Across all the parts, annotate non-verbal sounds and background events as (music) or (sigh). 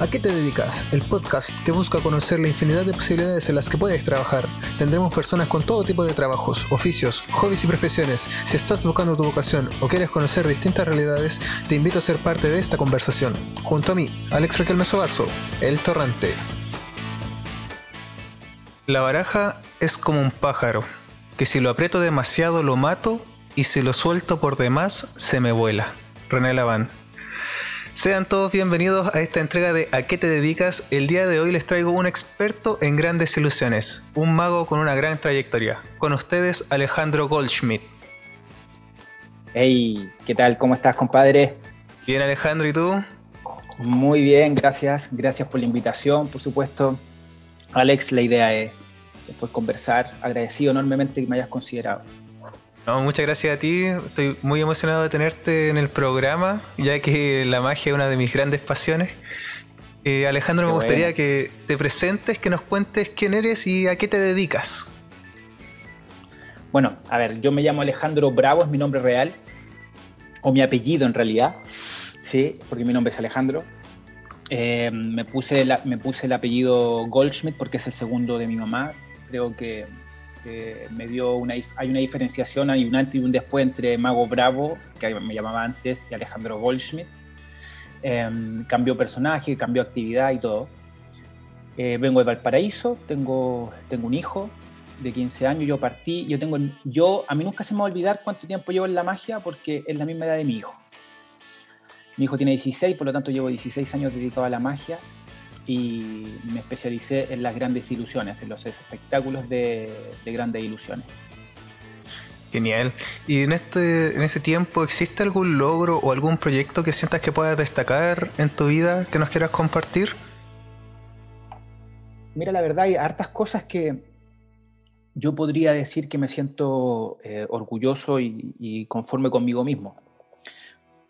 ¿A qué te dedicas? El podcast que busca conocer la infinidad de posibilidades en las que puedes trabajar. Tendremos personas con todo tipo de trabajos, oficios, hobbies y profesiones. Si estás buscando tu vocación o quieres conocer distintas realidades, te invito a ser parte de esta conversación. Junto a mí, Alex Raquel Mesobarzo, El Torrante. La baraja es como un pájaro, que si lo aprieto demasiado lo mato y si lo suelto por demás se me vuela. René Laván. Sean todos bienvenidos a esta entrega de ¿A qué te dedicas? El día de hoy les traigo un experto en grandes ilusiones, un mago con una gran trayectoria. Con ustedes, Alejandro Goldschmidt. Hey, ¿qué tal? ¿Cómo estás, compadre? Bien, Alejandro, ¿y tú? Muy bien, gracias. Gracias por la invitación, por supuesto. Alex, la idea es después conversar. Agradecido enormemente que me hayas considerado muchas gracias a ti. Estoy muy emocionado de tenerte en el programa, ya que la magia es una de mis grandes pasiones. Eh, Alejandro, me gustaría que te presentes, que nos cuentes quién eres y a qué te dedicas. Bueno, a ver, yo me llamo Alejandro Bravo, es mi nombre real, o mi apellido en realidad, sí, porque mi nombre es Alejandro. Eh, me, puse me puse el apellido Goldschmidt porque es el segundo de mi mamá. Creo que me dio una, hay una diferenciación, hay un antes y un después entre Mago Bravo, que me llamaba antes, y Alejandro Goldschmidt. Em, cambió personaje, cambió actividad y todo. Eh, vengo de Valparaíso, tengo, tengo un hijo de 15 años, yo partí, yo tengo, yo, a mí nunca se me va a olvidar cuánto tiempo llevo en la magia porque es la misma edad de mi hijo. Mi hijo tiene 16, por lo tanto llevo 16 años dedicado a la magia y me especialicé en las grandes ilusiones, en los espectáculos de, grandes ilusiones. Genial. ¿Y en este, en este tiempo existe algún logro o algún proyecto que sientas que puedas destacar en tu vida que nos quieras compartir? Mira, la verdad hay hartas cosas que yo podría decir que me siento eh, orgulloso y, conforme conmigo mismo.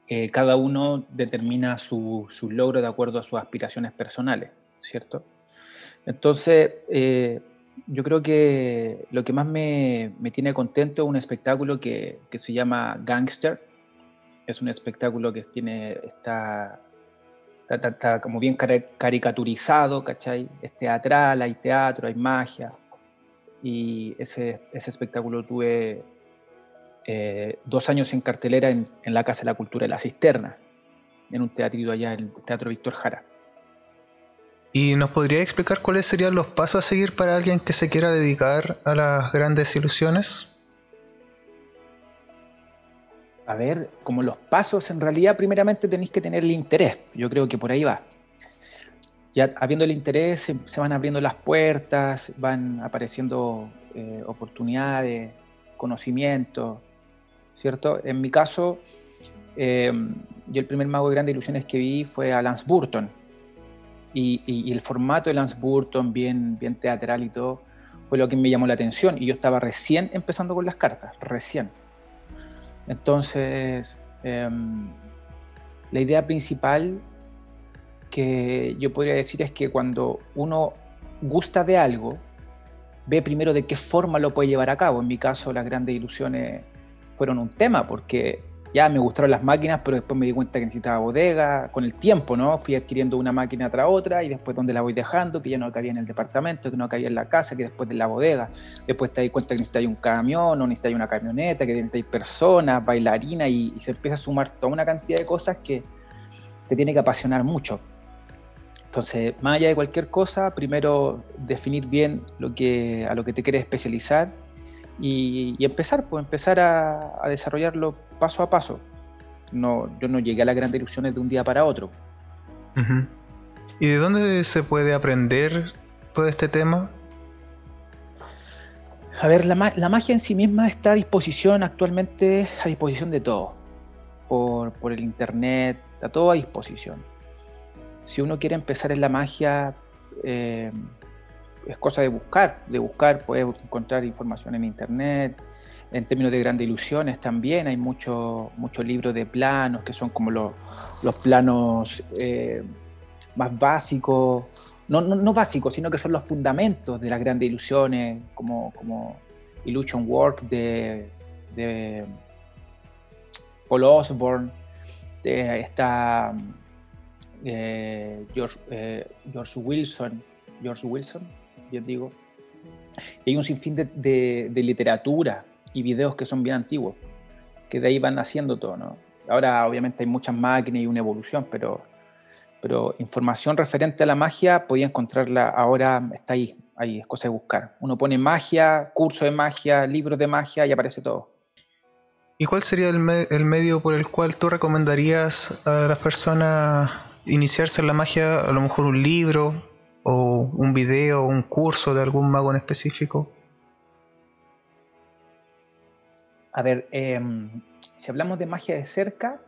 Eh, cada uno determina su, su, logro de acuerdo a sus aspiraciones personales, ¿cierto? Entonces, eh, yo creo que lo que más me, me tiene contento es un espectáculo que, que, se llama Gangster. Es un espectáculo que tiene, está, está, está como bien caricaturizado, ¿cachai? Es teatral, hay teatro, hay magia. Y ese, ese espectáculo tuve eh, dos años en cartelera en, la Casa de la Cultura de la Cisterna, en un teatrito allá, en el Teatro Víctor Jara. ¿Y nos podría explicar cuáles serían los pasos a seguir para alguien que se quiera dedicar a las grandes ilusiones? A ver, como los pasos, en realidad primeramente tenéis que tener el interés. Yo creo que por ahí va. Ya habiendo el interés, se, van abriendo las puertas, van apareciendo eh, oportunidades, conocimientos, ¿cierto? En mi caso, em, yo el primer mago de grandes ilusiones que vi fue a Lance Burton. Y, el formato de Lance Burton, bien, bien teatral y todo, fue lo que me llamó la atención. Y yo estaba recién empezando con las cartas, recién. Entonces, em, la idea principal que yo podría decir es que cuando uno gusta de algo, ve primero de qué forma lo puede llevar a cabo. En mi caso, las grandes ilusiones fueron un tema, porque ya me gustaron las máquinas, pero después me di cuenta que necesitaba bodega, con el tiempo, ¿no? Fui adquiriendo una máquina tras otra y después donde la voy dejando, que ya no cabía en el departamento, que no cabía en la casa, que después de la bodega. Después te das cuenta que necesitas un camión o necesitas una camioneta, que necesitas personas, bailarinas y, y, se empieza a sumar toda una cantidad de cosas que te tiene que apasionar mucho. Entonces, más allá de cualquier cosa, primero definir bien lo que, a lo que te quieres especializar y, empezar, pues empezar a, desarrollarlo paso a paso. No, yo no llegué a las grandes ilusiones de un día para otro. ¿Y de dónde se puede aprender todo este tema? A ver, la, magia en sí misma está a disposición actualmente, a disposición de todo. Por, por el internet, está todo a disposición. Si uno quiere empezar en la magia, eh, es cosa de buscar, de buscar, puedes encontrar información en internet. En términos de grandes ilusiones también hay muchos mucho libros de planos que son como los, los planos eh, más básicos, no, no, básicos, sino que son los fundamentos de las grandes ilusiones, como, como Illusion Work de, de Paul Osborne, está eh, George, eh, George, Wilson, George Wilson, yo digo. Y hay un sinfín de, literatura y videos que son bien antiguos, que de ahí van haciendo todo. Ahora obviamente hay muchas máquinas y una evolución, pero, pero información referente a la magia podía encontrarla ahora, está ahí, ahí es cosa de buscar. Uno pone magia, curso de magia, libros de magia y aparece todo. ¿Y cuál sería el medio por el cual tú recomendarías a las personas iniciarse en la magia, a lo mejor un libro o un video, un curso de algún mago en específico? A ver, em, si hablamos de magia de cerca,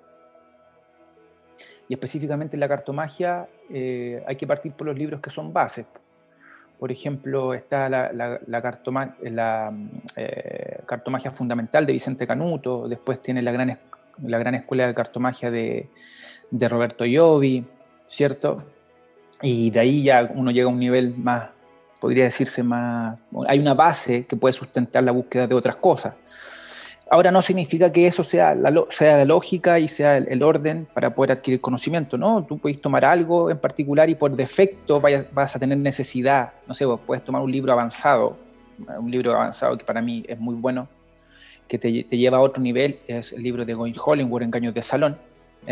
y específicamente en la cartomagia, eh, hay que partir por los libros que son bases. Por ejemplo, está la, la, la, eh, cartomagia fundamental de Vicente Canuto, después tiene la gran, la gran escuela de cartomagia de, de Roberto Iovi, ¿cierto? Y de ahí ya uno llega a un nivel más, podría decirse más, hay una base que puede sustentar la búsqueda de otras cosas. Ahora no significa que eso sea la, sea la lógica y sea el, orden para poder adquirir conocimiento, ¿no? Tú puedes tomar algo en particular y por defecto vas a tener necesidad, no sé, puedes tomar un libro avanzado, un libro avanzado que para mí es muy bueno, que te, te lleva a otro nivel, es el libro de Going Hollingworth, Engaños de Salón,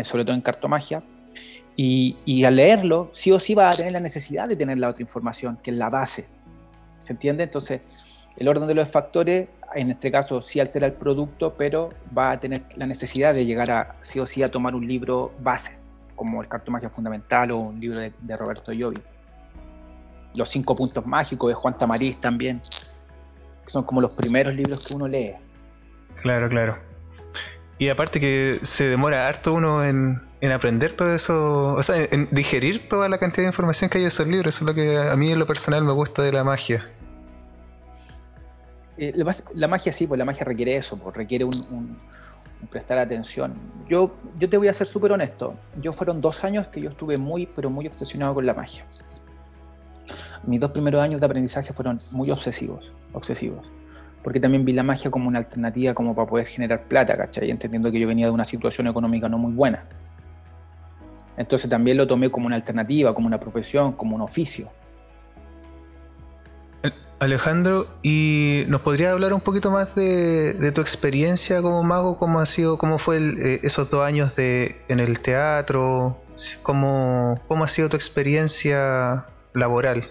sobre todo en cartomagia, y, al leerlo, sí o sí va a tener la necesidad de tener la otra información, que es la base, ¿se entiende? Entonces, el orden de los factores en este caso sí altera el producto, pero va a tener la necesidad de llegar a sí o sí a tomar un libro base, como el Cartomagia Fundamental o un libro de, Roberto Llovi. Los cinco puntos mágicos de Juan Tamariz también, que son como los primeros libros que uno lee. Claro, claro. Y aparte que se demora harto uno en, aprender todo eso, o sea, en digerir toda la cantidad de información que hay en esos libros, eso es lo que a mí en lo personal me gusta de la magia. Eh, la magia sí, pues la magia requiere eso, pues requiere un, prestar atención. Yo, yo te voy a ser súper honesto, yo fueron dos años que yo estuve muy, pero muy obsesionado con la magia. Mis dos primeros años de aprendizaje fueron muy obsesivos, obsesivos, porque también vi la magia como una alternativa como para poder generar plata, ¿cachai? Entendiendo que yo venía de una situación económica no muy buena. Entonces también lo tomé como una alternativa, como una profesión, como un oficio. Alejandro, ¿y nos podrías hablar un poquito más de, tu experiencia como mago? ¿Cómo ha sido, cómo fue eh, esos dos años de, en el teatro? ¿Cómo, ¿Cómo ha sido tu experiencia laboral?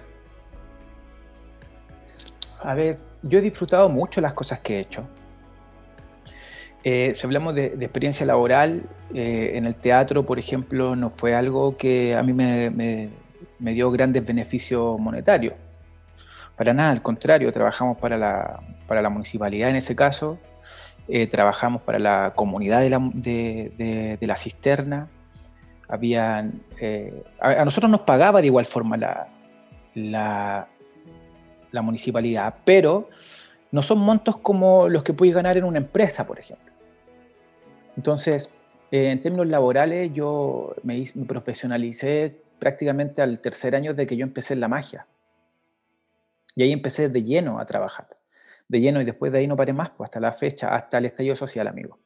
A ver, yo he disfrutado mucho las cosas que he hecho. Eh, si hablamos de, experiencia laboral, eh, en el teatro, por ejemplo, no fue algo que a mí me dio grandes beneficios monetarios para nada, al contrario, trabajamos para la, para la municipalidad en ese caso, eh, trabajamos para la comunidad de la, de, la cisterna. Habían, eh, a, nosotros nos pagaba de igual forma la, la, la, municipalidad, pero no son montos como los que puedes ganar en una empresa, por ejemplo. Entonces, eh, en términos laborales, yo me, profesionalicé prácticamente al tercer año de que yo empecé en la magia. Y ahí empecé de lleno a trabajar, de lleno y después de ahí no paré más, pues hasta la fecha, hasta el estallido social, amigo.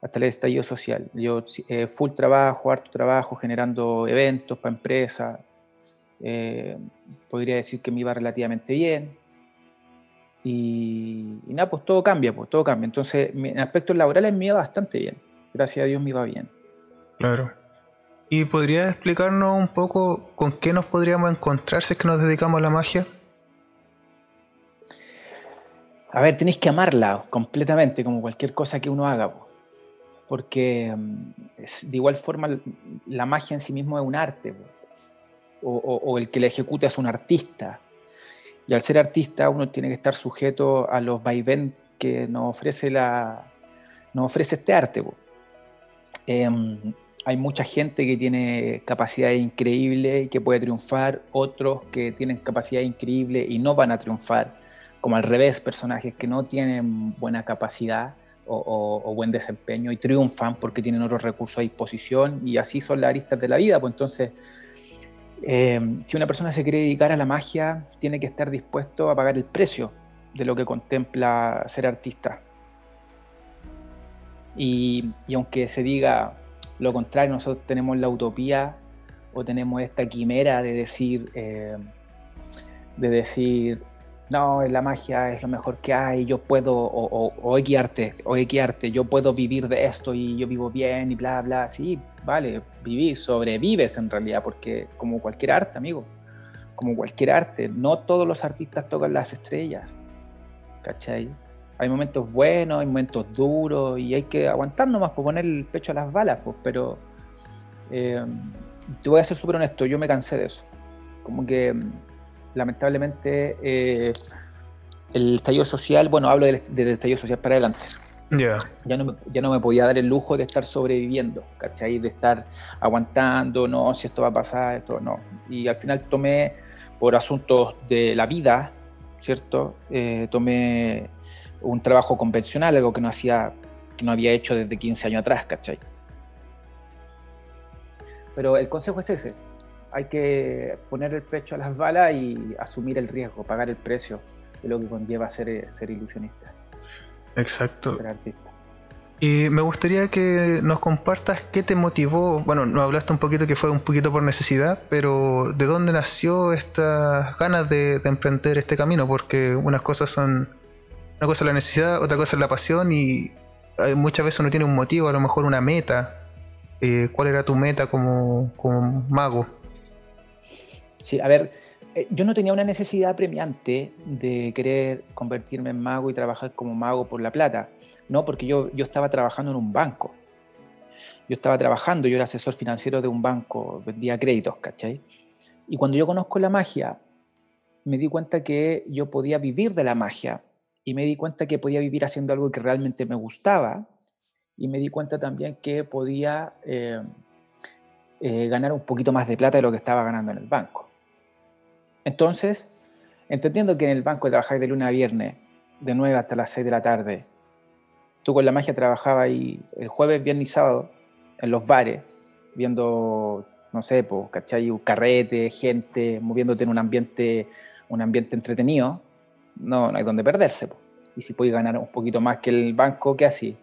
Hasta el estallido social. Yo eh, full trabajo, harto trabajo, generando eventos para empresas. Eh, podría decir que me iba relativamente bien. Y, nada, pues todo cambia, pues todo cambia. Entonces, en aspectos laborales me iba bastante bien. Gracias a Dios me iba bien. Claro. ¿Y podría explicarnos un poco con qué nos podríamos encontrar si es que nos dedicamos a la magia? A ver, tenéis que amarla completamente, como cualquier cosa que uno haga. Porque mm, de igual forma la magia en sí mismo es un arte. O, el que la ejecuta es un artista. Y al ser artista uno tiene que estar sujeto a los vaivén que nos ofrece, la, nos ofrece este arte. Em, hay mucha gente que tiene capacidades increíbles y que puede triunfar, otros que tienen capacidades increíbles y no van a triunfar como al revés, personajes que no tienen buena capacidad o, buen desempeño y triunfan porque tienen otros recursos a disposición y así son las aristas de la vida. Pues entonces, eh, si una persona se quiere dedicar a la magia, tiene que estar dispuesto a pagar el precio de lo que contempla ser artista. Y, aunque se diga lo contrario, nosotros tenemos la utopía o tenemos esta quimera de decir, eh, de decir, no, la magia es lo mejor que hay, yo puedo, o, o, guiarte, o guiarte, yo puedo vivir de esto y yo vivo bien y bla, bla, sí, vale, vivís, sobrevives en realidad, porque como cualquier arte, amigo, como cualquier arte, no todos los artistas tocan las estrellas, ¿cachai? Hay momentos buenos, hay momentos duros y hay que aguantar nomás por poner el pecho a las balas, pues, pero eh, te voy a ser súper honesto, yo me cansé de eso. Como que lamentablemente eh, el estallido social, bueno, hablo del, estallido social para adelante. Ya, no me, ya no me podía dar el lujo de estar sobreviviendo, ¿cachai? De estar aguantando, no, si esto va a pasar, esto no. Y al final tomé, por asuntos de la vida, ¿cierto? Eh, tomé un trabajo convencional, algo que no hacía, que no había hecho desde 15 años atrás, ¿cachai? Pero el consejo es ese, hay que poner el pecho a las balas y asumir el riesgo, pagar el precio de lo que conlleva ser, ser ilusionista. Exacto. Ser artista. Y me gustaría que nos compartas qué te motivó, bueno, nos hablaste un poquito que fue un poquito por necesidad, pero ¿de dónde nació estas ganas de, emprender este camino? Porque unas cosas son, una cosa es la necesidad, otra cosa es la pasión y muchas veces uno tiene un motivo, a lo mejor una meta. Eh, ¿Cuál era tu meta como, como mago? Sí, a ver, eh, yo no tenía una necesidad premiante de querer convertirme en mago y trabajar como mago por la plata, no, porque yo, yo estaba trabajando en un banco. Yo estaba trabajando, yo era asesor financiero de un banco, vendía créditos, ¿cachai? Y cuando yo conozco la magia, me di cuenta que yo podía vivir de la magia y me di cuenta que podía vivir haciendo algo que realmente me gustaba y me di cuenta también que podía eh, eh, ganar un poquito más de plata de lo que estaba ganando en el banco. Entonces, entendiendo que en el banco trabajáis de lunes a viernes, de 9 hasta las 6 de la tarde, tú con la magia trabajabas ahí el jueves, viernes y sábado en los bares, viendo, no sé, pues, ¿cachai? Carrete, gente, moviéndote en un ambiente, un ambiente entretenido, no, no hay donde perderse. Y si puedes ganar un poquito más que el banco, ¿qué así?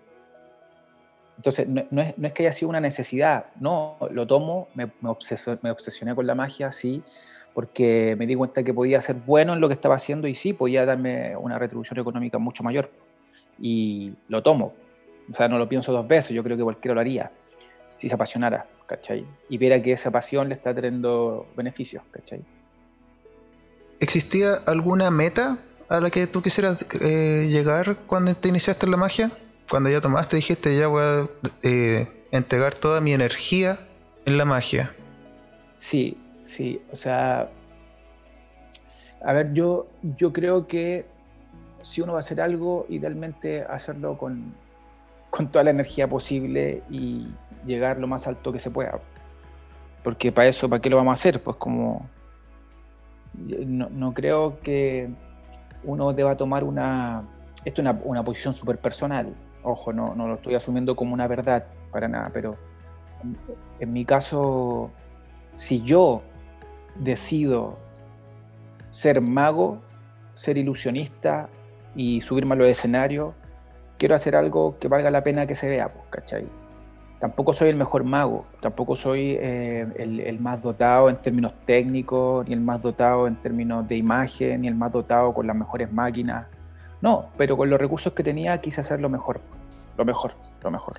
Entonces, no, es, no, es, que haya sido una necesidad, no, lo tomo, me, me, obsesioné con la magia, sí, porque me di cuenta que podía ser bueno en lo que estaba haciendo y sí, podía darme una retribución económica mucho mayor. Y lo tomo. O sea, no lo pienso dos veces, yo creo que cualquiera lo haría, si se apasionara, ¿cachai? Y viera que esa pasión le está trayendo beneficios, ¿cachai? ¿Existía alguna meta a la que tú quisieras eh, llegar cuando te iniciaste en la magia? Cuando ya tomaste, dijiste, ya voy a eh, entregar toda mi energía en la magia. Sí, Sí, o sea, a ver, yo, yo creo que si uno va a hacer algo, idealmente hacerlo con, toda la energía posible y llegar lo más alto que se pueda. Porque para eso, ¿para qué lo vamos a hacer? Pues como no, creo que uno deba tomar una, esto es una, posición súper personal, ojo, no, no lo estoy asumiendo como una verdad para nada, pero en mi caso, si yo decido ser mago, ser ilusionista y subirme a los escenarios, quiero hacer algo que valga la pena que se vea, pues, ¿cachai? Tampoco soy el mejor mago, tampoco soy eh, el, más dotado en términos técnicos, ni el más dotado en términos de imagen, ni el más dotado con las mejores máquinas. No, pero con los recursos que tenía quise hacer lo mejor, lo mejor, lo mejor.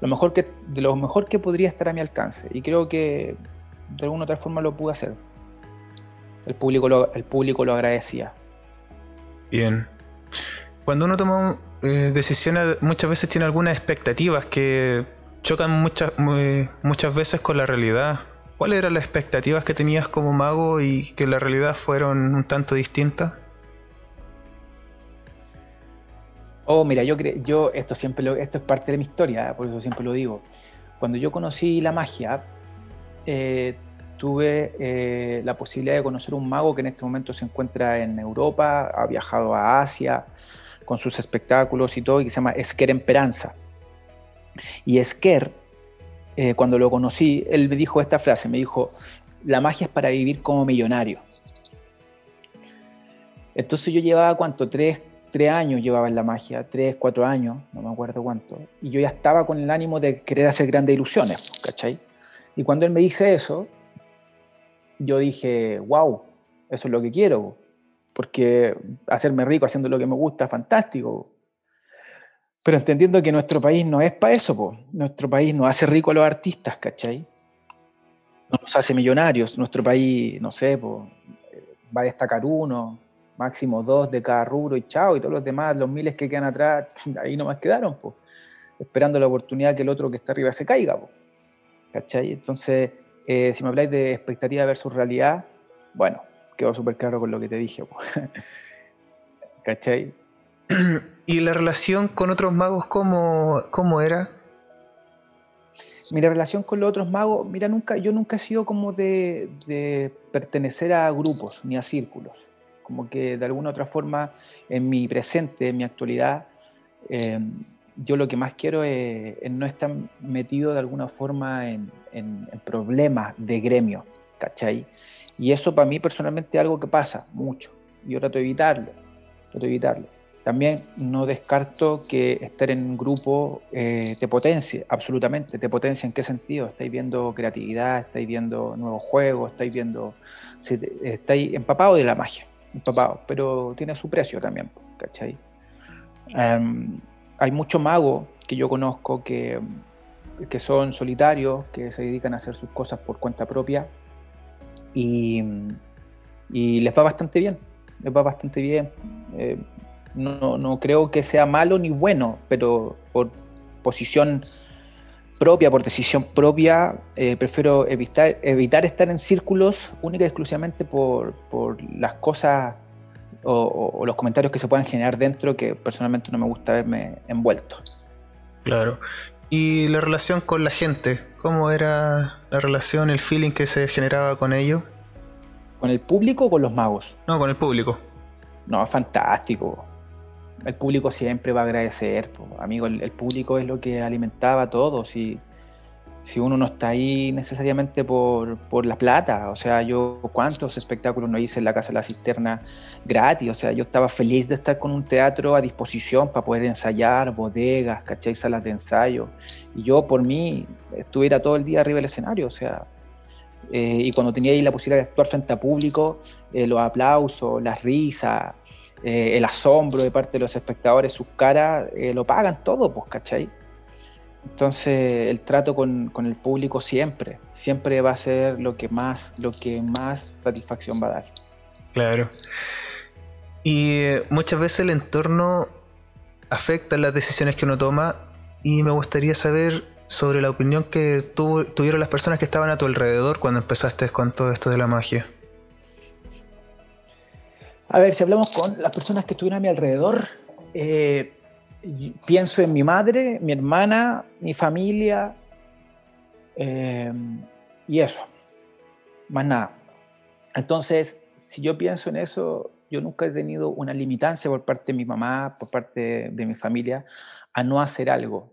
Lo mejor que, de lo mejor que podría estar a mi alcance. Y creo que de alguna otra forma lo pude hacer el público lo, el público lo agradecía. Bien. Cuando uno toma eh, decisiones, muchas veces tiene algunas expectativas que chocan muchas, muchas veces con la realidad. ¿Cuáles eran las expectativas que tenías como mago y que la realidad fueron un tanto distintas? Oh, mira, yo creo, yo esto siempre lo, esto es parte de mi historia, por eso siempre lo digo. Cuando yo conocí la magia, eh, tuve eh, la posibilidad de conocer un mago que en este momento se encuentra en Europa, ha viajado a Asia con sus espectáculos y todo, y que se llama Esquer Esperanza. Y Esquer, eh, cuando lo conocí, él me dijo esta frase, me dijo, la magia es para vivir como millonario. Entonces yo llevaba, ¿cuánto? Tres, tres años llevaba en la magia, tres, cuatro años, no me acuerdo cuánto, y yo ya estaba con el ánimo de querer hacer grandes ilusiones, ¿cachai? Y cuando él me dice eso, yo dije, wow, eso es lo que quiero, porque hacerme rico haciendo lo que me gusta, fantástico. Pero entendiendo que nuestro país no es para eso, po. nuestro país no hace rico a los artistas, ¿cachai? No nos hace millonarios, nuestro país, no sé, po, va a destacar uno, máximo dos de cada rubro y chao, y todos los demás, los miles que quedan atrás, (laughs) ahí nomás quedaron, po, esperando la oportunidad que el otro que está arriba se caiga. Po, ¿Cachai? Entonces, eh, si me habláis de expectativa versus realidad, bueno, quedó súper claro con lo que te dije. (laughs) ¿Cachai? (clears throat) ¿Y la relación con otros magos cómo, cómo era? Mi relación con los otros magos, mira, nunca, yo nunca he sido como de, de pertenecer a grupos ni a círculos como que de alguna otra forma en mi presente, en mi actualidad, eh, yo lo que más quiero es, no estar metido de alguna forma en, problemas de gremio, ¿cachai? Y eso para mí personalmente es algo que pasa mucho. Yo trato de evitarlo, trato evitarlo. También no descarto que estar en un grupo eh, te potencie, absolutamente. ¿Te potencia en qué sentido? Estáis viendo creatividad, estáis viendo nuevos juegos, estáis viendo. Estáis empapados de la magia empapado, pero tiene su precio también, ¿cachai? Em, hay muchos magos que yo conozco que, que son solitarios, que se dedican a hacer sus cosas por cuenta propia y, y les va bastante bien, les va bastante bien. Eh, no, no, creo que sea malo ni bueno, pero por posición propia, por decisión propia, eh, prefiero evitar, evitar estar en círculos única exclusivamente por, por las cosas o, los comentarios que se puedan generar dentro que personalmente no me gusta verme envuelto. Claro. ¿Y la relación con la gente? ¿Cómo era la relación, el feeling que se generaba con ellos? ¿Con el público o con los magos? No, con el público. No, fantástico el público siempre va a agradecer. Amigo, el, público es lo que alimentaba todo. Si, si uno no está ahí necesariamente por, por, la plata, o sea, yo cuántos espectáculos no hice en la Casa de la Cisterna gratis, o sea, yo estaba feliz de estar con un teatro a disposición para poder ensayar, bodegas, ¿cachai? Salas de ensayo. Y yo por mí estuviera todo el día arriba del escenario, o sea, eh, y cuando tenía ahí la posibilidad de actuar frente a público, eh, los aplausos, las risas, eh, el asombro de parte de los espectadores, sus caras, eh, lo pagan todo, pues, ¿cachai? Entonces el trato con, con, el público siempre, siempre va a ser lo que más, lo que más satisfacción va a dar. Claro. Y eh, muchas veces el entorno afecta las decisiones que uno toma y me gustaría saber sobre la opinión que tuvieron las personas que estaban a tu alrededor cuando empezaste con todo esto de la magia. A ver, si hablamos con las personas que estuvieron a mi alrededor, eh, pienso en mi madre, mi hermana, mi familia eh, y eso, más nada. Entonces, si yo pienso en eso, yo nunca he tenido una limitancia por parte de mi mamá, por parte de mi familia, a no hacer algo.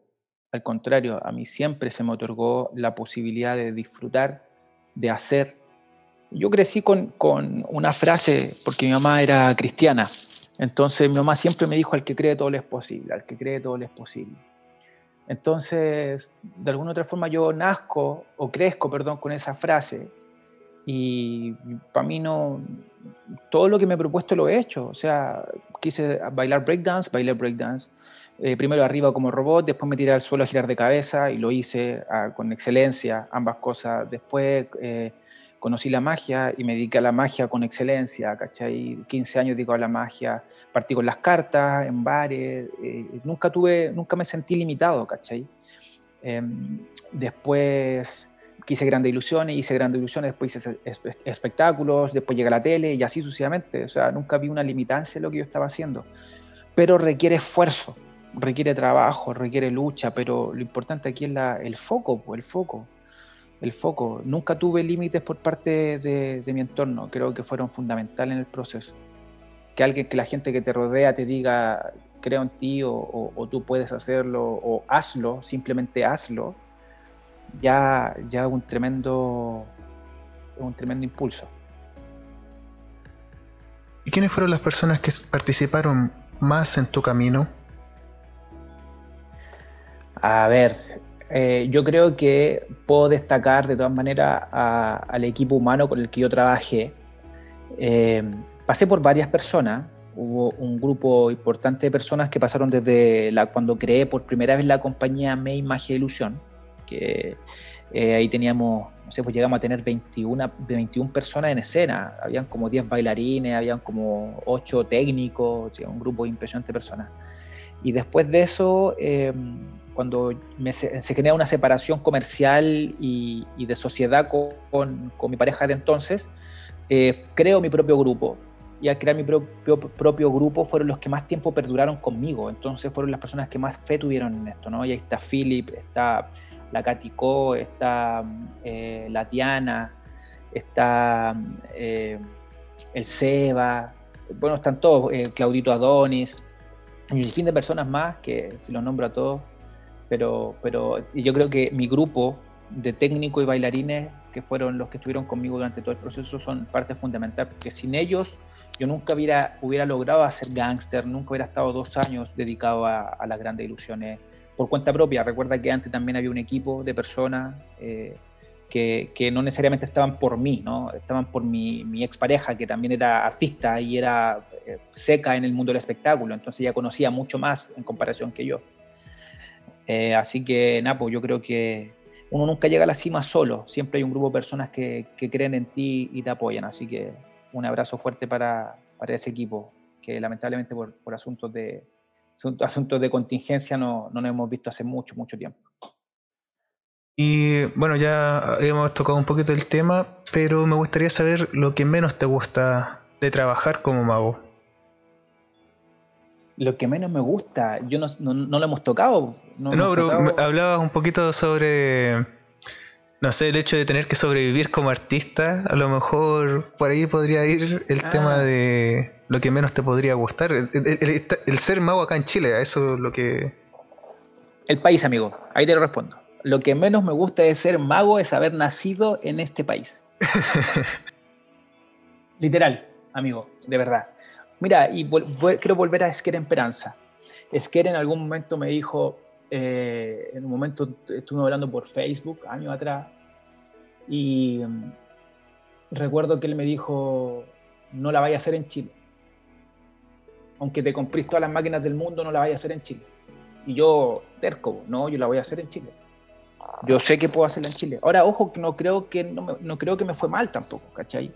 Al contrario, a mí siempre se me otorgó la posibilidad de disfrutar, de hacer yo crecí con, una frase, porque mi mamá era cristiana, entonces mi mamá siempre me dijo, al que cree todo le es posible, al que cree todo le es posible. Entonces, de alguna otra forma yo nazco, o crezco, perdón, con esa frase, y para mí no, todo lo que me he propuesto lo he hecho, o sea, quise bailar breakdance, bailé breakdance, eh, primero arriba como robot, después me tiré al suelo a girar de cabeza y lo hice ah, con excelencia, ambas cosas. Después eh, conocí la magia y me dediqué a la magia con excelencia, ¿cachai? 15 años dedico a la magia, partí con las cartas, en bares, eh, nunca tuve, nunca me sentí limitado, ¿cachai? Em, después quise grandes ilusiones, hice grandes ilusiones, después hice espectáculos, después llegué a la tele y así sucesivamente, o sea, nunca vi una limitancia en lo que yo estaba haciendo, pero requiere esfuerzo, requiere trabajo, requiere lucha, pero lo importante aquí es la, el foco, el foco el foco. Nunca tuve límites por parte de, mi entorno, creo que fueron fundamentales en el proceso. Que alguien, que la gente que te rodea te diga, creo en ti o, tú puedes hacerlo o hazlo, simplemente hazlo, ya, ya un tremendo, un tremendo impulso. ¿Y quiénes fueron las personas que participaron más en tu camino? A ver, eh, yo creo que puedo destacar de todas maneras al equipo humano con el que yo trabajé. Eh, pasé por varias personas, hubo un grupo importante de personas que pasaron desde la, cuando creé por primera vez la compañía May Magia Ilusión, que eh, ahí teníamos, no sé, pues llegamos a tener 21, 21 personas en escena, habían como 10 bailarines, habían como 8 técnicos, un grupo impresionante de personas. Y después de eso, cuando se, genera una separación comercial y, de sociedad con, mi pareja de entonces, eh, creo mi propio grupo. Y al crear mi propio, grupo fueron los que más tiempo perduraron conmigo. Entonces fueron las personas que más fe tuvieron en esto. ¿no? Y ahí está Philip, está la Catico, está eh, la Diana, está eh, el Seba, bueno, están todos, Claudito Adonis, y un fin de personas más que si los nombro a todos, pero, pero yo creo que mi grupo de técnicos y bailarines que fueron los que estuvieron conmigo durante todo el proceso son parte fundamental, porque sin ellos yo nunca hubiera, hubiera logrado hacer gángster, nunca hubiera estado dos años dedicado a, las grandes ilusiones por cuenta propia. Recuerda que antes también había un equipo de personas eh, que, no necesariamente estaban por mí, ¿no? estaban por mi, mi expareja, que también era artista y era eh, seca en el mundo del espectáculo, entonces ella conocía mucho más en comparación que yo. Eh, así que, Napo, yo creo que uno nunca llega a la cima solo, siempre hay un grupo de personas que, creen en ti y te apoyan, así que un abrazo fuerte para, ese equipo, que lamentablemente por, por asuntos, de, asuntos de contingencia no, no nos hemos visto hace mucho, mucho tiempo. Y bueno, ya hemos tocado un poquito el tema, pero me gustaría saber lo que menos te gusta de trabajar como mago. Lo que menos me gusta, yo no, no, lo hemos tocado. No, pero hablabas un poquito sobre, no sé, el hecho de tener que sobrevivir como artista. A lo mejor por ahí podría ir el ah. tema de lo que menos te podría gustar. El, ser mago acá en Chile, eso es lo que... El país, amigo, ahí te lo respondo lo que menos me gusta de ser mago es haber nacido en este país. (laughs) Literal, amigo, de verdad. Mira, y quiero volver a Esquer Esperanza. Esquer en algún momento me dijo, eh, en un momento estuve hablando por Facebook, años atrás, y mm, recuerdo que él me dijo, no la vaya a hacer en Chile. Aunque te comprís todas las máquinas del mundo, no la vaya a hacer en Chile. Y yo, terco, no, yo la voy a hacer en Chile. Yo sé que puedo hacerla en Chile. Ahora, ojo, no creo que, no, no creo que me fue mal tampoco, ¿cachai?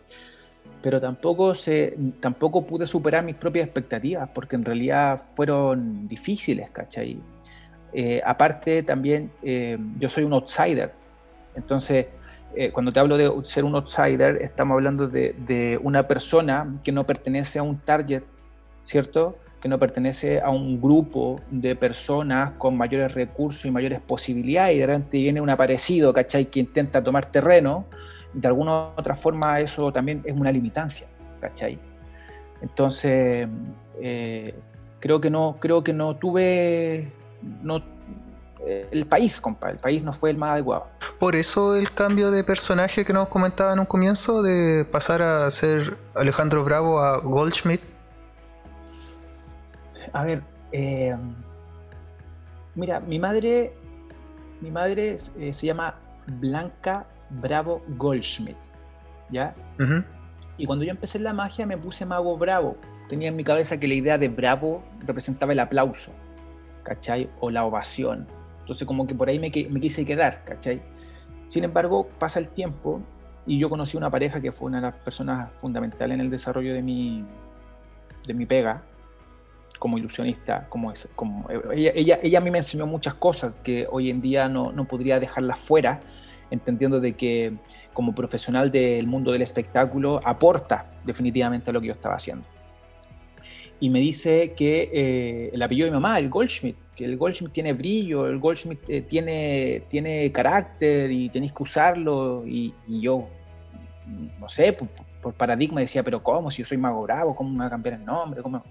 Pero tampoco, se, tampoco pude superar mis propias expectativas, porque en realidad fueron difíciles, ¿cachai? Eh, aparte, también eh, yo soy un outsider. Entonces, eh, cuando te hablo de ser un outsider, estamos hablando de, de, una persona que no pertenece a un target, ¿cierto? que no pertenece a un grupo de personas con mayores recursos y mayores posibilidades y de repente viene un aparecido, ¿cachai? Que intenta tomar terreno, de alguna u otra forma eso también es una limitancia, ¿cachai? Entonces, eh, creo que no, creo que no tuve, no, el país, compa, el país no fue el más adecuado. Por eso el cambio de personaje que nos comentaba en un comienzo, de pasar a ser Alejandro Bravo a Goldschmidt, a ver, eh, mira, mi madre, mi madre eh, se llama Blanca Bravo Goldschmidt, ¿ya? Y cuando yo empecé en la magia me puse mago bravo. Tenía en mi cabeza que la idea de bravo representaba el aplauso, ¿cachai? O la ovación. Entonces como que por ahí me, me quise quedar, ¿cachai? Sin embargo, pasa el tiempo y yo conocí una pareja que fue una de las personas fundamentales en el desarrollo de mi, de mi pega, como ilusionista, como, es, como ella, ella, ella, a mí me enseñó muchas cosas que hoy en día no, no podría dejarlas fuera, entendiendo de que como profesional del mundo del espectáculo aporta definitivamente a lo que yo estaba haciendo. Y me dice que eh, el apellido de mi mamá, el Goldschmidt, que el Goldschmidt tiene brillo, el Goldschmidt eh, tiene, tiene carácter y tenéis que usarlo. Y, yo, no sé, por, por, paradigma decía, pero ¿cómo? Si yo soy Mago Bravo, ¿cómo me va a cambiar el nombre? ¿Cómo?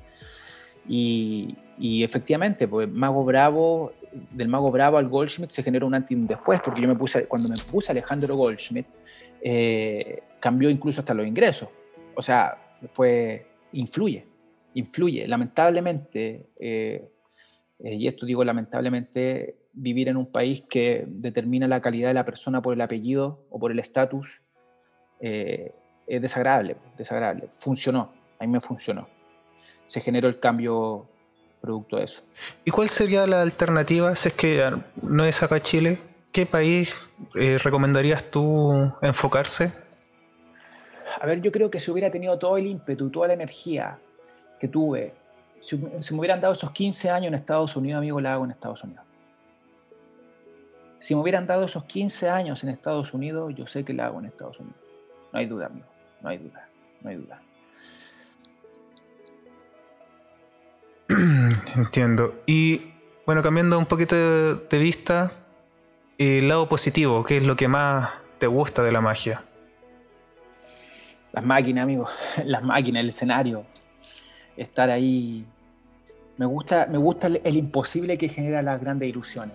Y, efectivamente, pues Mago Bravo, del Mago Bravo al Goldschmidt se generó un antes y un después, porque yo me puse, cuando me puse Alejandro Goldschmidt, eh, cambió incluso hasta los ingresos. O sea, fue, influye, influye. Lamentablemente, eh, eh, y esto digo lamentablemente, vivir en un país que determina la calidad de la persona por el apellido o por el estatus es desagradable, desagradable. Funcionó, a mí me funcionó. Se generó el cambio producto de eso. ¿Y cuál sería la alternativa si es que no es acá Chile? ¿Qué país eh, recomendarías tú enfocarse? A ver, yo creo que si hubiera tenido todo el ímpetu, toda la energía que tuve, si, me hubieran dado esos 15 años en Estados Unidos, amigo, la hago en Estados Unidos. Si me hubieran dado esos 15 años en Estados Unidos, yo sé que la hago en Estados Unidos. No hay duda, amigo. No hay duda. No hay duda. Entiendo. Y bueno, cambiando un poquito de, vista, el lado positivo, ¿qué es lo que más te gusta de la magia? Las máquinas, amigo. (laughs) Las máquinas, el escenario. Estar ahí. Me gusta, me gusta el, imposible que genera las grandes ilusiones.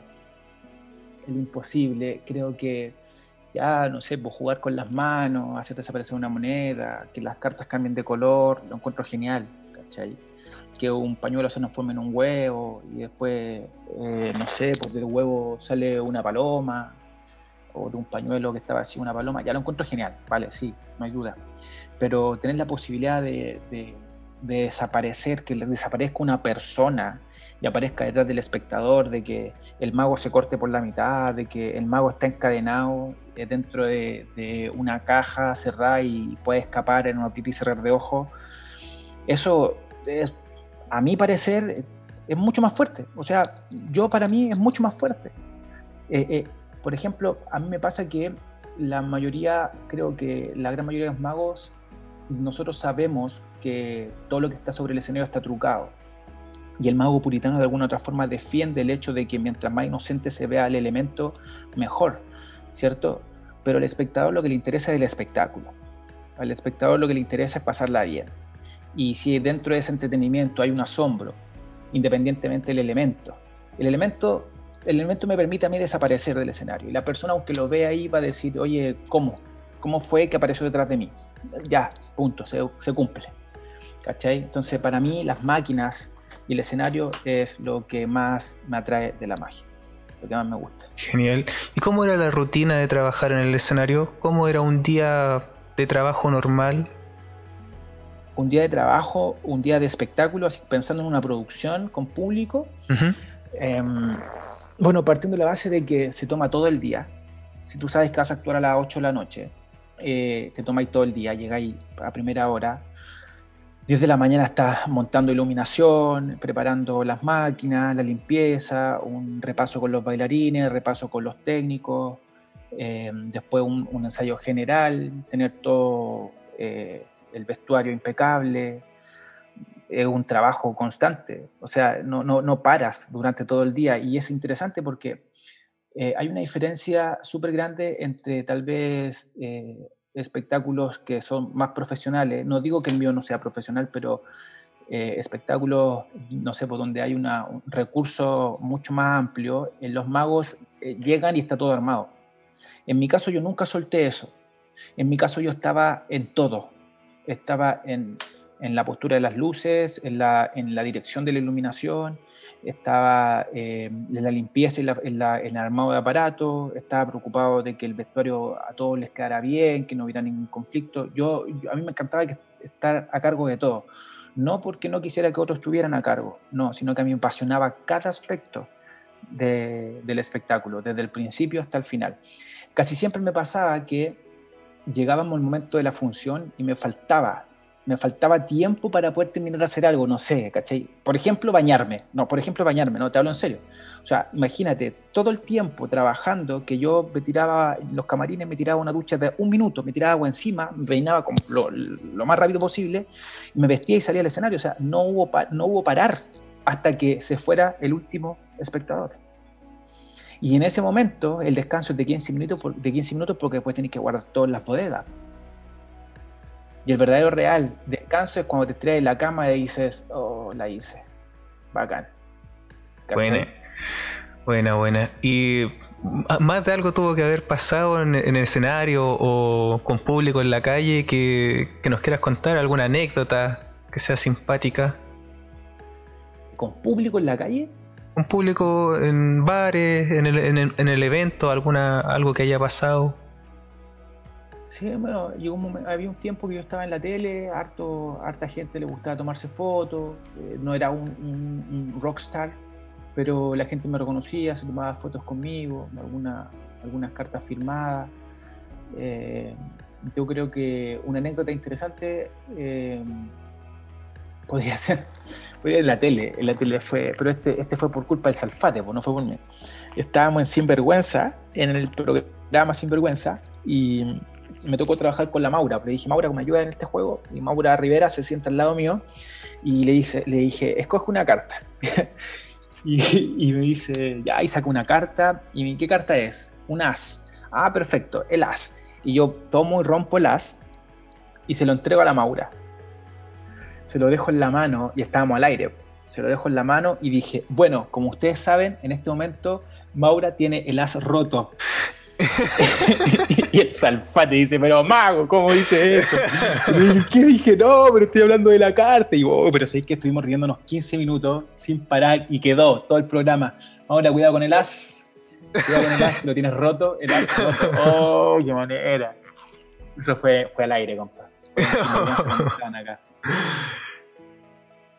El imposible, creo que ya, no sé, pues jugar con las manos, hacer desaparecer una moneda, que las cartas cambien de color, lo encuentro genial, ¿cachai? Que un pañuelo se nos forme en un huevo y después, eh, no sé, pues del huevo sale una paloma, o de un pañuelo que estaba así una paloma, ya lo encuentro genial, vale, sí, no hay duda. Pero tener la posibilidad de, de, desaparecer, que desaparezca una persona y aparezca detrás del espectador, de que el mago se corte por la mitad, de que el mago está encadenado eh, dentro de, una caja cerrada y puede escapar en un abrir y cerrar de ojos, eso es, a mi parecer es mucho más fuerte. O sea, yo para mí es mucho más fuerte. Eh, eh, por ejemplo, a mí me pasa que la mayoría, creo que la gran mayoría de los magos, nosotros sabemos que todo lo que está sobre el escenario está trucado. Y el mago puritano de alguna otra forma defiende el hecho de que mientras más inocente se vea el elemento, mejor, ¿cierto? Pero al espectador lo que le interesa es el espectáculo. Al espectador lo que le interesa es pasarla bien. Y si dentro de ese entretenimiento hay un asombro, independientemente del elemento, el elemento el elemento me permite a mí desaparecer del escenario. Y la persona, aunque lo vea ahí, va a decir, oye, ¿cómo? ¿Cómo fue que apareció detrás de mí? Ya, punto, se, se cumple. ¿Cachai? Entonces, para mí, las máquinas y el escenario es lo que más me atrae de la magia, lo que más me gusta. Genial. ¿Y cómo era la rutina de trabajar en el escenario? ¿Cómo era un día de trabajo normal? Un día de trabajo, un día de espectáculo, así, pensando en una producción con público. Bueno, partiendo de la base de que se toma todo el día. Si tú sabes que vas a actuar a las 8 de la noche, eh, te tomáis todo el día, llegáis a primera hora. 10 de la mañana estás montando iluminación, preparando las máquinas, la limpieza, un repaso con los bailarines, repaso con los técnicos, eh, después un, ensayo general, tener todo eh, el vestuario impecable, es un trabajo constante, o sea, no, no, no, paras durante todo el día. Y es interesante porque eh, hay una diferencia súper grande entre tal vez eh, espectáculos que son más profesionales, no digo que el mío no sea profesional, pero eh, espectáculos, no sé, por donde hay una, un recurso mucho más amplio, en los magos llegan y está todo armado. En mi caso yo nunca solté eso, en mi caso yo estaba en todo, estaba en en la postura de las luces, en la, en la dirección de la iluminación, estaba eh, en la limpieza y en, el armado de aparatos, estaba preocupado de que el vestuario a todos les quedara bien, que no hubiera ningún conflicto. Yo, a mí me encantaba estar a cargo de todo, no porque no quisiera que otros estuvieran a cargo, no, sino que a mí me apasionaba cada aspecto del espectáculo, desde el principio hasta el final. Casi siempre me pasaba que llegábamos al momento de la función y me faltaba me faltaba tiempo para poder terminar de hacer algo, no sé, ¿cachai? Por ejemplo, bañarme, no, por ejemplo, bañarme, no, te hablo en serio. O sea, imagínate, todo el tiempo trabajando, que yo me tiraba, los camarines me tiraba una ducha de un minuto, me tiraba agua encima, me peinaba como lo, más rápido posible, me vestía y salía al escenario, o sea, no hubo, no hubo parar hasta que se fuera el último espectador. Y en ese momento, el descanso es de 15 minutos, de 15 minutos porque después tenés que guardar todas las bodegas. Y el verdadero real descanso es cuando te traes la cama y dices, oh, la hice. Bacán. Buena, buena, buena. Y más de algo tuvo que haber pasado en, el escenario o con público en la calle que, que, nos quieras contar, alguna anécdota que sea simpática. ¿Con público en la calle? Un público en bares, en el, en el, en el evento, alguna, algo que haya pasado. Sí, bueno, llegó un momento, había un tiempo que yo estaba en la tele, harto, harta gente le gustaba tomarse fotos, eh, no era un, un, rockstar, pero la gente me reconocía, se tomaba fotos conmigo, alguna, algunas cartas firmadas. Eh, yo creo que una anécdota interesante eh, podría ser, en la tele, en la tele fue, pero este, este fue por culpa del Salfate, pues no fue por mí. Estábamos en Sinvergüenza, en el programa Sinvergüenza, y me tocó trabajar con la Maura. Le dije, Maura, ¿me ayuda en este juego? Y Maura Rivera se sienta al lado mío y le, dice, le dije, escoge una carta. (laughs) y, me dice, ya, y saca una carta. ¿Y qué carta es? Un as. Ah, perfecto, el as. Y yo tomo y rompo el as y se lo entrego a la Maura. Se lo dejo en la mano y estábamos al aire. Se lo dejo en la mano y dije, bueno, como ustedes saben, en este momento Maura tiene el as roto. (laughs) (laughs) y el Salfate dice, pero mago, ¿cómo dice eso? Y ¿qué dije? No, pero estoy hablando de la carta. Y oh, pero sé que estuvimos riéndonos 15 minutos sin parar y quedó todo el programa. Ahora cuidado con el as. Cuidado con el as, que lo tienes roto. El as roto. Oh, qué manera. Eso fue, fue al aire, compa. (laughs)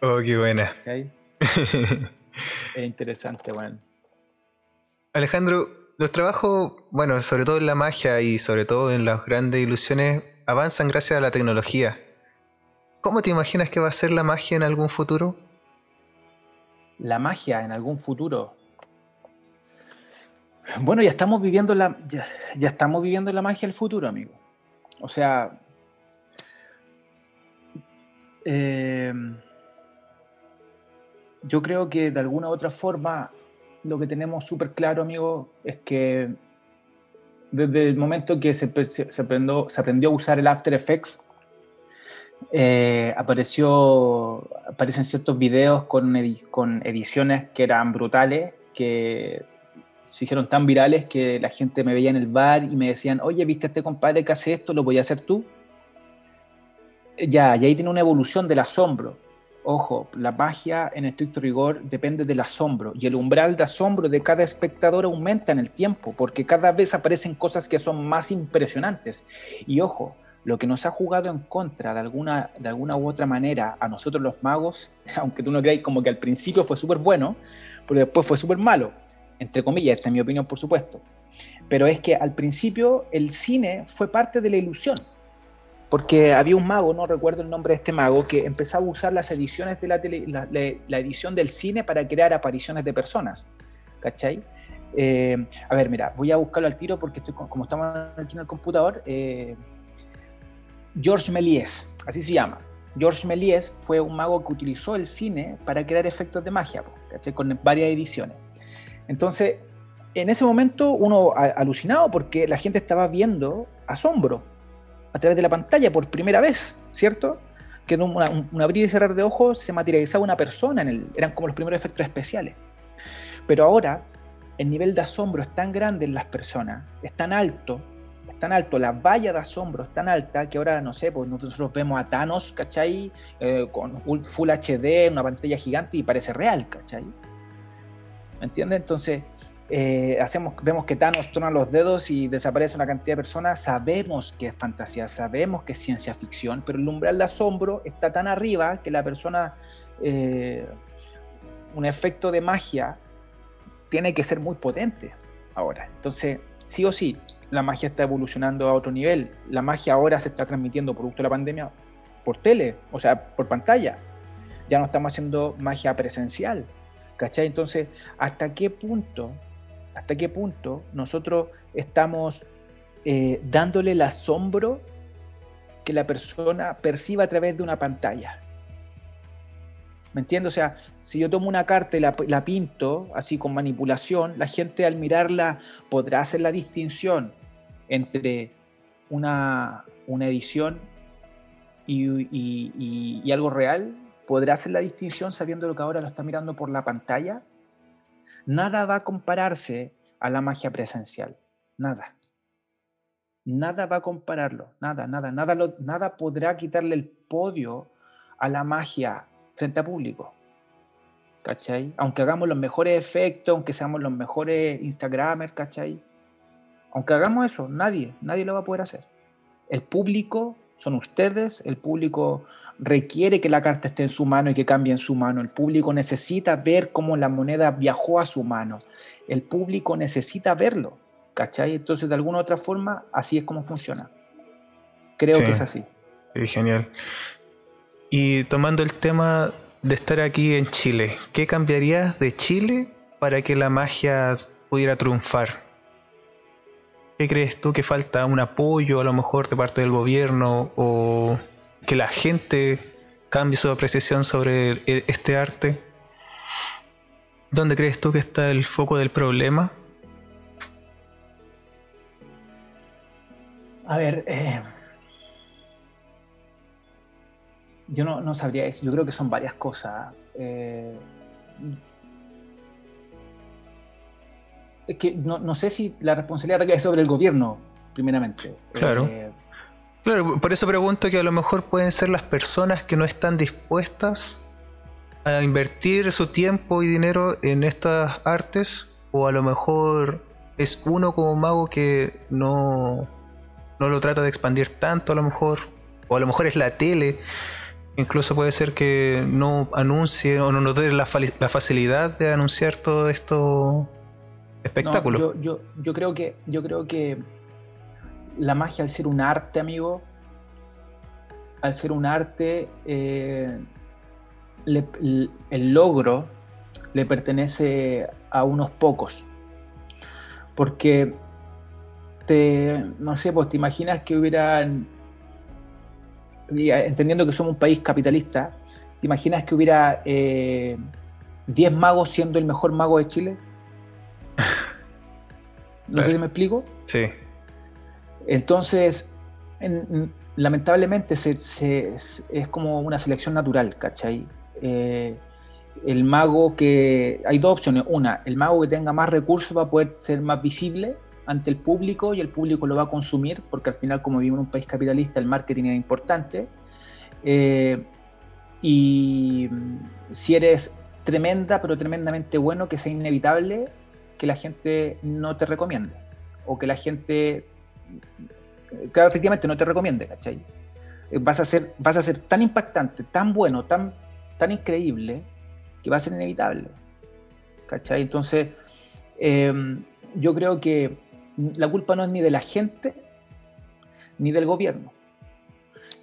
Oh, qué buena. (laughs) Es interesante, bueno. Alejandro, los trabajos, bueno, sobre todo en la magia y sobre todo en las grandes ilusiones, avanzan gracias a la tecnología. ¿Cómo te imaginas que va a ser la magia en algún futuro? La magia en algún futuro. Bueno, ya estamos viviendo la, ya, estamos viviendo la magia del futuro, amigo. O sea, eh, yo creo que de alguna u otra forma lo que tenemos súper claro, amigo, es que desde el momento que se, se, aprendió, se aprendió, a usar el After Effects, eh, apareció, aparecen ciertos videos con, con ediciones que eran brutales, que se hicieron tan virales que la gente me veía en el bar y me decían, oye, ¿viste a este compadre que hace esto? ¿Lo voy a hacer tú? Ya, y ahí tiene una evolución del asombro Ojo, la magia en estricto rigor depende del asombro y el umbral de asombro de cada espectador aumenta en el tiempo porque cada vez aparecen cosas que son más impresionantes. Y ojo, lo que nos ha jugado en contra de alguna, de alguna u otra manera a nosotros los magos, (laughs) aunque tú no creáis como que al principio fue súper bueno, pero después fue súper malo, entre comillas, esta es mi opinión por supuesto. Pero es que al principio el cine fue parte de la ilusión porque había un mago, no recuerdo el nombre de este mago, que empezaba a usar las ediciones de la, tele, la, edición del cine para crear apariciones de personas. ¿Cachai? Eh, a ver, mira, voy a buscarlo al tiro porque estoy, como estamos aquí en el computador. Eh, Georges Méliès, así se llama. Georges Méliès fue un mago que utilizó el cine para crear efectos de magia, ¿cachai? Con varias ediciones. Entonces, en ese momento uno alucinado porque la gente estaba viendo asombro, a través de la pantalla por primera vez, ¿cierto? Que en un, abrir y cerrar de ojos se materializaba una persona, en el, eran como los primeros efectos especiales. Pero ahora el nivel de asombro es tan grande en las personas, es tan alto, es tan alto, la valla de asombro es tan alta que ahora, no sé, pues nosotros vemos a Thanos, ¿cachai? Eh, con Full HD, una pantalla gigante y parece real, ¿cachai? ¿Me entiendes? Entonces, eh, hacemos, vemos que Thanos toma los dedos y desaparece una cantidad de personas, sabemos que es fantasía, sabemos que es ciencia ficción, pero el umbral de asombro está tan arriba que la persona, eh, un efecto de magia, tiene que ser muy potente ahora. Entonces, sí o sí, la magia está evolucionando a otro nivel. La magia ahora se está transmitiendo, producto de la pandemia, por tele, o sea, por pantalla. Ya no estamos haciendo magia presencial. ¿Cachai? Entonces, ¿hasta qué punto hasta qué punto nosotros estamos eh, dándole el asombro que la persona perciba a través de una pantalla. ¿Me entiendes? O sea, si yo tomo una carta y la, pinto así con manipulación, la gente al mirarla podrá hacer la distinción entre una, edición y, y, algo real. ¿Podrá hacer la distinción sabiendo lo que ahora lo está mirando por la pantalla? Nada va a compararse a la magia presencial. Nada. Nada va a compararlo. Nada, nada, nada, nada podrá quitarle el podio a la magia frente a público. ¿cachai? Aunque hagamos los mejores efectos, aunque seamos los mejores Instagramers, ¿cachai? Aunque hagamos eso, nadie, nadie lo va a poder hacer. El público son ustedes, el público requiere que la carta esté en su mano y que cambie en su mano. El público necesita ver cómo la moneda viajó a su mano. El público necesita verlo, ¿cachai? Entonces, de alguna u otra forma, así es como funciona. Creo que es así. Sí, genial. Y tomando el tema de estar aquí en Chile, ¿qué cambiarías de Chile para que la magia pudiera triunfar? ¿Qué crees tú que falta? ¿Un apoyo a lo mejor de parte del gobierno o que la gente cambie su apreciación sobre este arte? ¿Dónde crees tú que está el foco del problema? A ver, eh, yo no, sabría eso. Yo creo que son varias cosas. Eh, es que no, sé si la responsabilidad recae sobre el gobierno, primeramente. Claro. Eh, claro, por eso pregunto que a lo mejor pueden ser las personas que no están dispuestas a invertir su tiempo y dinero en estas artes, o a lo mejor es uno como mago que no, no lo trata de expandir tanto, a lo mejor, o a lo mejor es la tele. Incluso puede ser que no anuncie o no nos dé la, la facilidad de anunciar todo esto espectáculo. yo, yo, creo que, yo creo que la magia, al ser un arte, amigo, al ser un arte, eh, el logro le pertenece a unos pocos. Porque te, no sé, pues te imaginas que hubieran, entendiendo que somos un país capitalista, ¿te imaginas que hubiera 10 eh, magos siendo el mejor mago de Chile? (laughs) No sé si me explico. Sí. Entonces, lamentablemente es como una selección natural, ¿cachai? Eh, el mago que... Hay dos opciones. Una, el mago que tenga más recursos va a poder ser más visible ante el público y el público lo va a consumir, porque al final, como vivimos en un país capitalista, el marketing es importante. Eh, y si eres tremenda, pero tremendamente bueno, que sea inevitable, que la gente no te recomiende o que la gente, claro, efectivamente no te recomiende, ¿cachai? Eh, vas a ser, vas a ser tan impactante, tan bueno, tan, tan increíble, que va a ser inevitable, ¿cachai? Entonces, em, yo creo que la culpa no es ni de la gente ni del gobierno.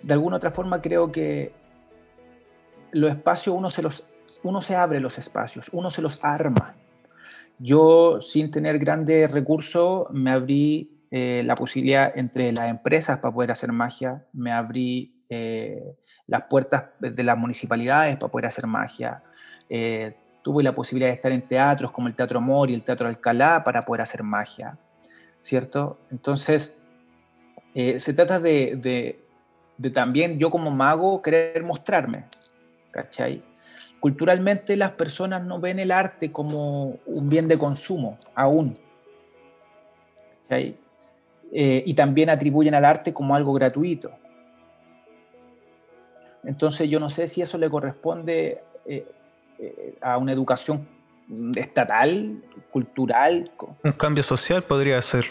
De alguna otra forma creo que los espacios uno se los uno se abre los espacios, uno se los arma. Yo, sin tener grandes recursos, me abrí eh, la posibilidad entre las empresas para poder hacer magia, me abrí eh, las puertas de las municipalidades para poder hacer magia. Eh, tuve la posibilidad de estar en teatros como el Teatro Amor y el Teatro Alcalá para poder hacer magia, ¿cierto? Entonces, se trata de, de, también yo como mago querer mostrarme, ¿cachai? Culturalmente las personas no ven el arte como un bien de consumo, aún. Eh, y también atribuyen al arte como algo gratuito. Entonces yo no sé si eso le corresponde eh, eh, a una educación estatal, cultural. Un cambio social podría ser.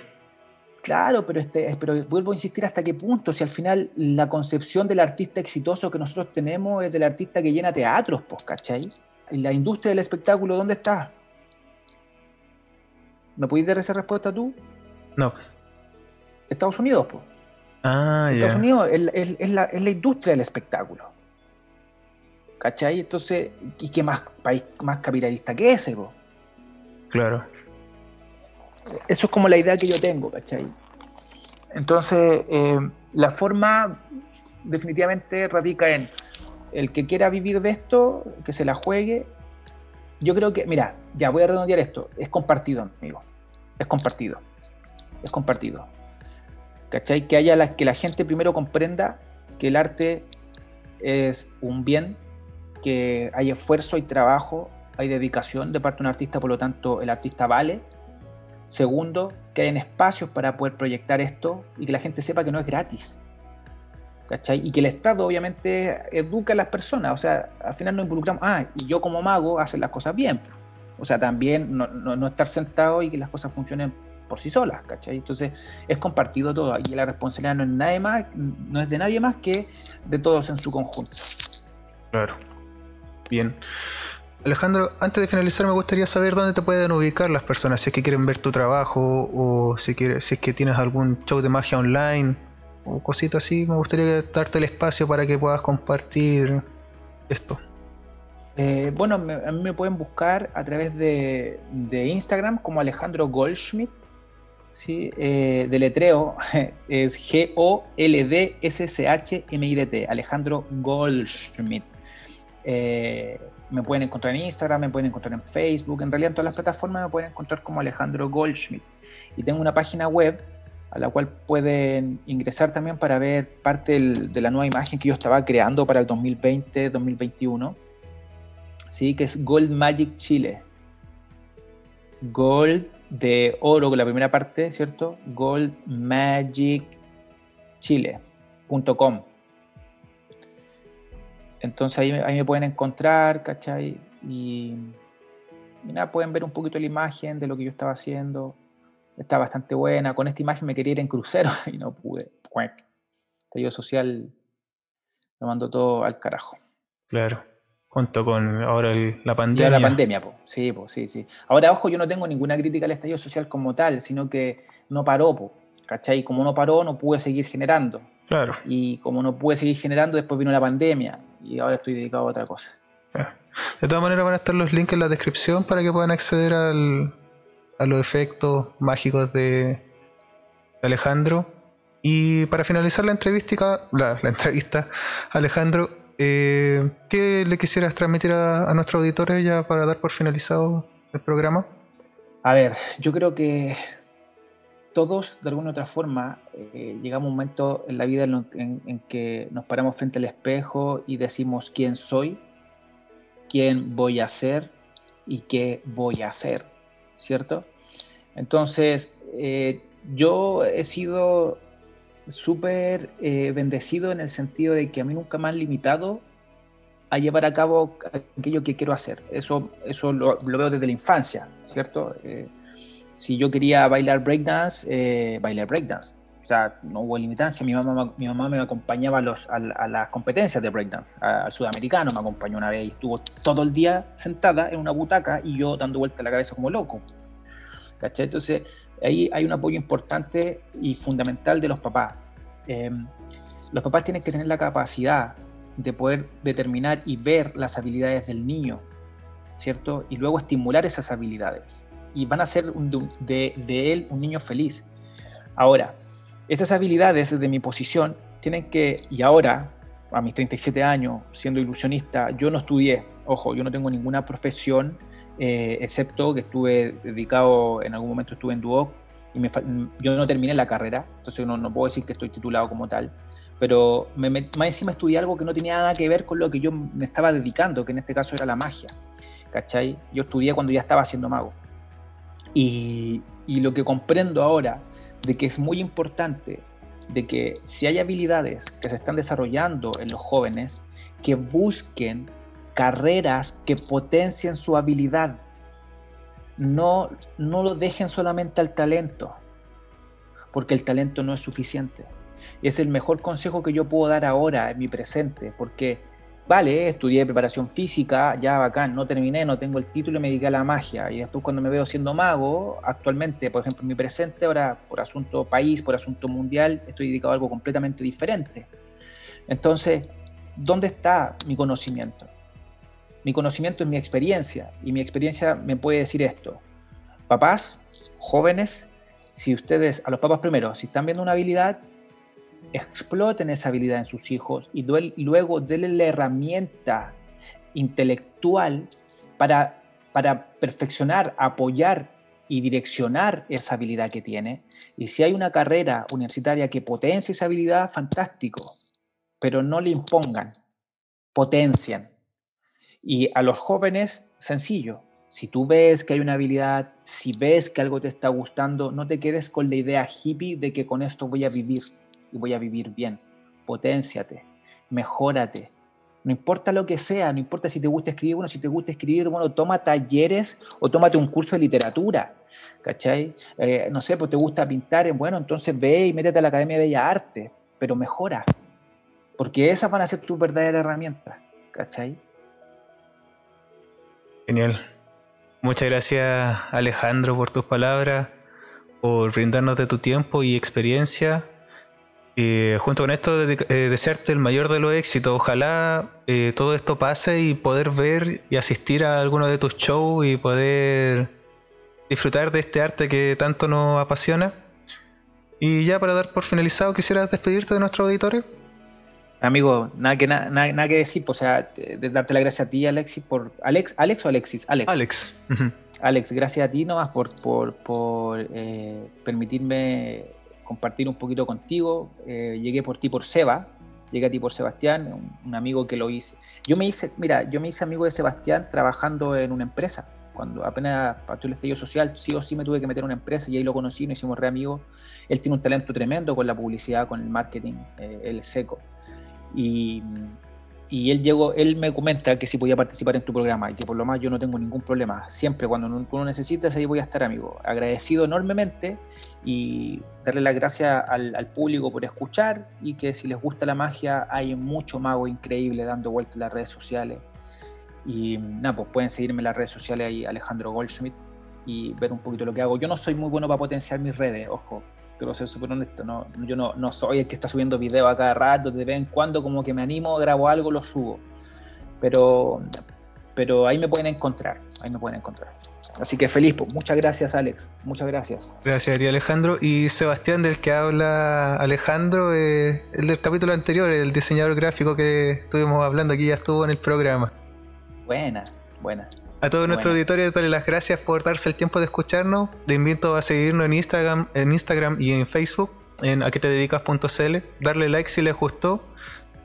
Claro, pero, este, pero vuelvo a insistir hasta qué punto, si al final la concepción del artista exitoso que nosotros tenemos es del artista que llena teatros, pues, ¿cachai? ¿Y la industria del espectáculo dónde está? ¿Me puedes dar esa respuesta tú? No. Estados Unidos, pues. Ah, Estados Unidos es, la, industria del espectáculo. ¿Cachai? Entonces, ¿y qué más país más capitalista que ese, pues? Claro. Eso es como la idea que yo tengo, ¿cachai? Entonces, eh, la forma definitivamente radica en el que quiera vivir de esto, que se la juegue. Yo creo que, mira, ya voy a redondear esto, es compartido, amigo. Es compartido. Es compartido. ¿Cachai? Que haya la, que la gente primero comprenda que el arte es un bien, que hay esfuerzo, hay trabajo, hay dedicación de parte de un artista, por lo tanto el artista vale Segundo, que hayan espacios para poder proyectar esto y que la gente sepa que no es gratis. ¿cachai? Y que el Estado obviamente educa a las personas, o sea, al final nos involucramos, ah, y yo como mago hacer las cosas bien. O sea, también no, no, estar sentado y que las cosas funcionen por sí solas, ¿cachai? Entonces es compartido todo y la responsabilidad no es, nadie más, no es de nadie más que de todos en su conjunto. Claro. Bien. Alejandro, antes de finalizar me gustaría saber dónde te pueden ubicar las personas, si es que quieren ver tu trabajo o si, quieres, si es que tienes algún show de magia online o cositas así, me gustaría darte el espacio para que puedas compartir esto. Eh, bueno, a mí me pueden buscar a través de, Instagram como Alejandro Goldschmidt. ¿Sí? Eh, letreo (laughs) es G-O-L-D-S-S-H-M-I-D-T, Alejandro Goldschmidt. Eh, me pueden encontrar en Instagram, me pueden encontrar en Facebook, en realidad en todas las plataformas me pueden encontrar como Alejandro Goldschmidt. Y tengo una página web a la cual pueden ingresar también para ver parte de la nueva imagen que yo estaba creando para el 2020-2021, ¿sí? que es Gold Magic Chile. Gold de oro con la primera parte, ¿cierto? goldmagicchile.com. Entonces ahí, me pueden encontrar, ¿cachai? Y, y, nada, pueden ver un poquito la imagen de lo que yo estaba haciendo está bastante buena. Con esta imagen me quería ir en crucero (laughs) y no pude. Estallido social me mandó todo al carajo. Claro. Junto con ahora la pandemia. la pandemia, po. Sí, po, sí, sí. Ahora, ojo, yo no tengo ninguna crítica al estallido social como tal, sino que no paró, po. ¿Cachai? Como no paró, no pude seguir generando. Claro. Y como no pude seguir generando, después vino la pandemia y ahora estoy dedicado a otra cosa. De todas maneras van a estar los links en la descripción para que puedan acceder al, a los efectos mágicos de Alejandro. Y para finalizar la entrevista, la, entrevista Alejandro, eh, ¿qué le quisieras transmitir a, nuestros auditores ya para dar por finalizado el programa? A ver, yo creo que todos, de alguna u otra forma, eh, llegamos a un momento en la vida en, en, que nos paramos frente al espejo y decimos quién soy, quién voy a ser y qué voy a hacer. ¿cierto? Entonces, eh, yo he sido súper eh, bendecido en el sentido de que a mí nunca me han limitado a llevar a cabo aquello que quiero hacer. Eso, eso lo, veo desde la infancia, ¿cierto? Eh, si yo quería bailar breakdance, bailar breakdance. O sea, no hubo limitancia. Mi mamá, mi mamá me acompañaba a, los, a, las competencias de breakdance. Al sudamericano me acompañó una vez y estuvo todo el día sentada en una butaca y yo dando vuelta la cabeza como loco. ¿Cachai? Entonces, ahí hay un apoyo importante y fundamental de los papás. Em, los papás tienen que tener la capacidad de poder determinar y ver las habilidades del niño, ¿cierto? Y luego estimular esas habilidades. Y van a de, de él un niño feliz. Ahora, esas habilidades desde mi posición tienen que, y ahora, a mis 37 años, siendo ilusionista, yo no estudié, ojo, yo no tengo ninguna profesión, eh, excepto que estuve dedicado, en algún momento estuve en Duoc, y yo no terminé la carrera, entonces no, no puedo decir que estoy titulado como tal, pero me, más encima estudié algo que no tenía nada que ver con lo que yo me estaba dedicando, que en este caso era la magia, ¿cachai? Yo estudié cuando ya estaba siendo mago. Y, y lo que comprendo ahora de que es muy importante de que si hay habilidades que se están desarrollando en los jóvenes, que busquen carreras que potencien su habilidad. No, no lo dejen solamente al talento, porque el talento no es suficiente. Es el mejor consejo que yo puedo dar ahora en mi presente, porque vale, estudié preparación física, ya bacán, no terminé, no tengo el título y me dediqué a la magia. Y después cuando me veo siendo mago, actualmente, por ejemplo, en mi presente, ahora por asunto país, por asunto mundial, estoy dedicado a algo completamente diferente. Entonces, ¿dónde está mi conocimiento? Mi conocimiento es mi experiencia y mi experiencia me puede decir esto. Papás, jóvenes, si ustedes, a los papás primero, si están viendo una habilidad, exploten esa habilidad en sus hijos y luego denle la herramienta intelectual para, para perfeccionar, apoyar y direccionar esa habilidad que tiene. Y si hay una carrera universitaria que potencie esa habilidad, fantástico, pero no le impongan, potencian. Y a los jóvenes, sencillo, si tú ves que hay una habilidad, si ves que algo te está gustando, no te quedes con la idea hippie de que con esto voy a vivir y voy a vivir bien. potenciate, mejórate. No importa lo que sea, no importa si te gusta escribir, bueno, si te gusta escribir, bueno, toma talleres o tómate un curso de literatura, ¿cachai? Eh, no sé, pues te gusta pintar, bueno, entonces ve y métete a la Academia de Bellas Artes, pero mejora, porque esas van a ser tus verdaderas herramientas, ¿cachai? Genial. Muchas gracias Alejandro por tus palabras, por brindarnos de tu tiempo y experiencia. Y junto con esto, eh, desearte el mayor de los éxitos. Ojalá eh, todo esto pase y poder ver y asistir a alguno de tus shows y poder disfrutar de este arte que tanto nos apasiona. Y ya para dar por finalizado, quisiera despedirte de nuestro auditorio. Amigo, nada que, nada, que decir, pues, o sea, de darte la gracias a ti, Alexis, por. ¿Alex, Alex o Alexis? Alex. Alex. Alex, gracias a ti nomás por, por, por eh, permitirme compartir un poquito contigo. Eh, llegué por ti por Seba, llegué a ti por Sebastián, un, amigo que lo hice. Yo me hice, mira, yo me hice amigo de Sebastián trabajando en una empresa. Cuando apenas partió el estallido social, sí o sí me tuve que meter en una empresa y ahí lo conocí, nos hicimos re amigos. Él tiene un talento tremendo con la publicidad, con el marketing, eh, él es seco. Y, él llegó, él me comenta que si podía participar en tu programa y que por lo más yo no tengo ningún problema. Siempre cuando uno necesites ahí voy a estar, amigo. Agradecido enormemente y darle las gracias al, público por escuchar y que si les gusta la magia hay mucho mago increíble dando vueltas en las redes sociales. Y nada, pues pueden seguirme en las redes sociales ahí, Alejandro Goldschmidt, y ver un poquito lo que hago. Yo no soy muy bueno para potenciar mis redes, ojo, quiero ser súper honesto, no, yo no, no, soy el que está subiendo videos a cada rato, de vez en cuando como que me animo, grabo algo, lo subo. Pero, pero ahí me pueden encontrar, ahí me pueden encontrar. Así que feliz, pues. muchas gracias Alex, muchas gracias. Gracias a Alejandro. Y Sebastián, del que habla Alejandro, eh, el del capítulo anterior, el diseñador gráfico que estuvimos hablando aquí, ya estuvo en el programa. Buena, buena. A todo nuestro auditorio, darle las gracias por darse el tiempo de escucharnos. Te invito a seguirnos en Instagram, en Instagram y en Facebook, en a te dedicas.cl. Darle like si les gustó.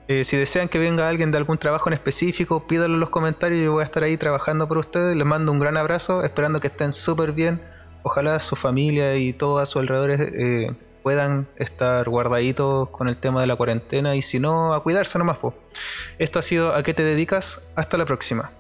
Eh, si desean que venga alguien de algún trabajo en específico, pídanlo en los comentarios. Yo voy a estar ahí trabajando por ustedes. Les mando un gran abrazo, esperando que estén súper bien. Ojalá su familia y todos a su alrededor eh, puedan estar guardaditos con el tema de la cuarentena y si no, a cuidarse nomás. Po. Esto ha sido A qué te dedicas. Hasta la próxima.